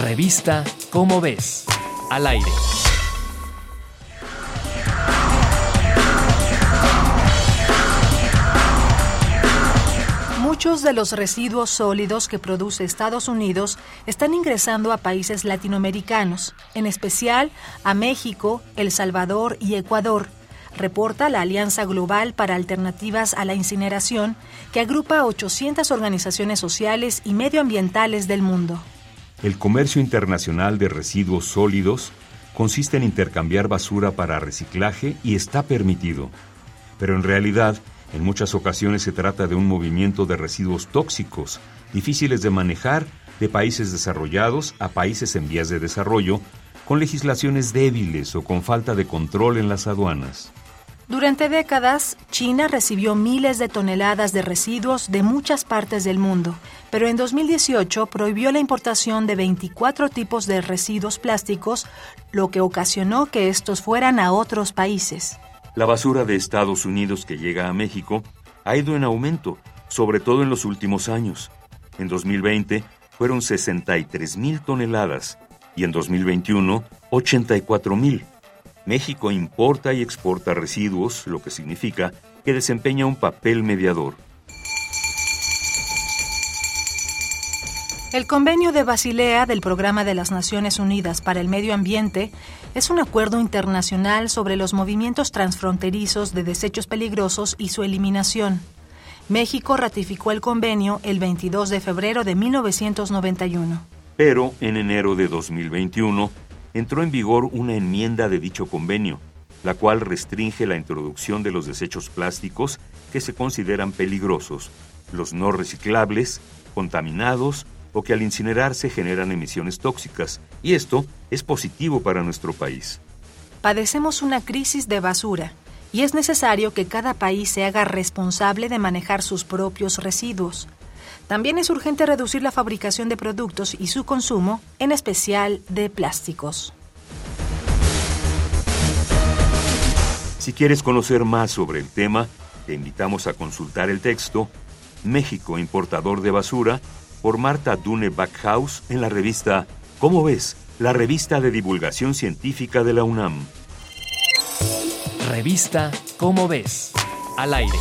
Revista Cómo ves, al aire. Muchos de los residuos sólidos que produce Estados Unidos están ingresando a países latinoamericanos, en especial a México, El Salvador y Ecuador, reporta la Alianza Global para Alternativas a la Incineración, que agrupa a 800 organizaciones sociales y medioambientales del mundo. El comercio internacional de residuos sólidos consiste en intercambiar basura para reciclaje y está permitido, pero en realidad en muchas ocasiones se trata de un movimiento de residuos tóxicos, difíciles de manejar de países desarrollados a países en vías de desarrollo, con legislaciones débiles o con falta de control en las aduanas. Durante décadas, China recibió miles de toneladas de residuos de muchas partes del mundo, pero en 2018 prohibió la importación de 24 tipos de residuos plásticos, lo que ocasionó que estos fueran a otros países. La basura de Estados Unidos que llega a México ha ido en aumento, sobre todo en los últimos años. En 2020 fueron 63 mil toneladas y en 2021 84 mil. México importa y exporta residuos, lo que significa que desempeña un papel mediador. El convenio de Basilea del Programa de las Naciones Unidas para el Medio Ambiente es un acuerdo internacional sobre los movimientos transfronterizos de desechos peligrosos y su eliminación. México ratificó el convenio el 22 de febrero de 1991. Pero en enero de 2021 entró en vigor una enmienda de dicho convenio, la cual restringe la introducción de los desechos plásticos que se consideran peligrosos, los no reciclables, contaminados o que al incinerarse generan emisiones tóxicas, y esto es positivo para nuestro país. Padecemos una crisis de basura y es necesario que cada país se haga responsable de manejar sus propios residuos. También es urgente reducir la fabricación de productos y su consumo, en especial de plásticos. Si quieres conocer más sobre el tema, te invitamos a consultar el texto México importador de basura por Marta Dune Backhaus en la revista ¿Cómo ves? La revista de divulgación científica de la UNAM. Revista ¿Cómo ves? Al aire.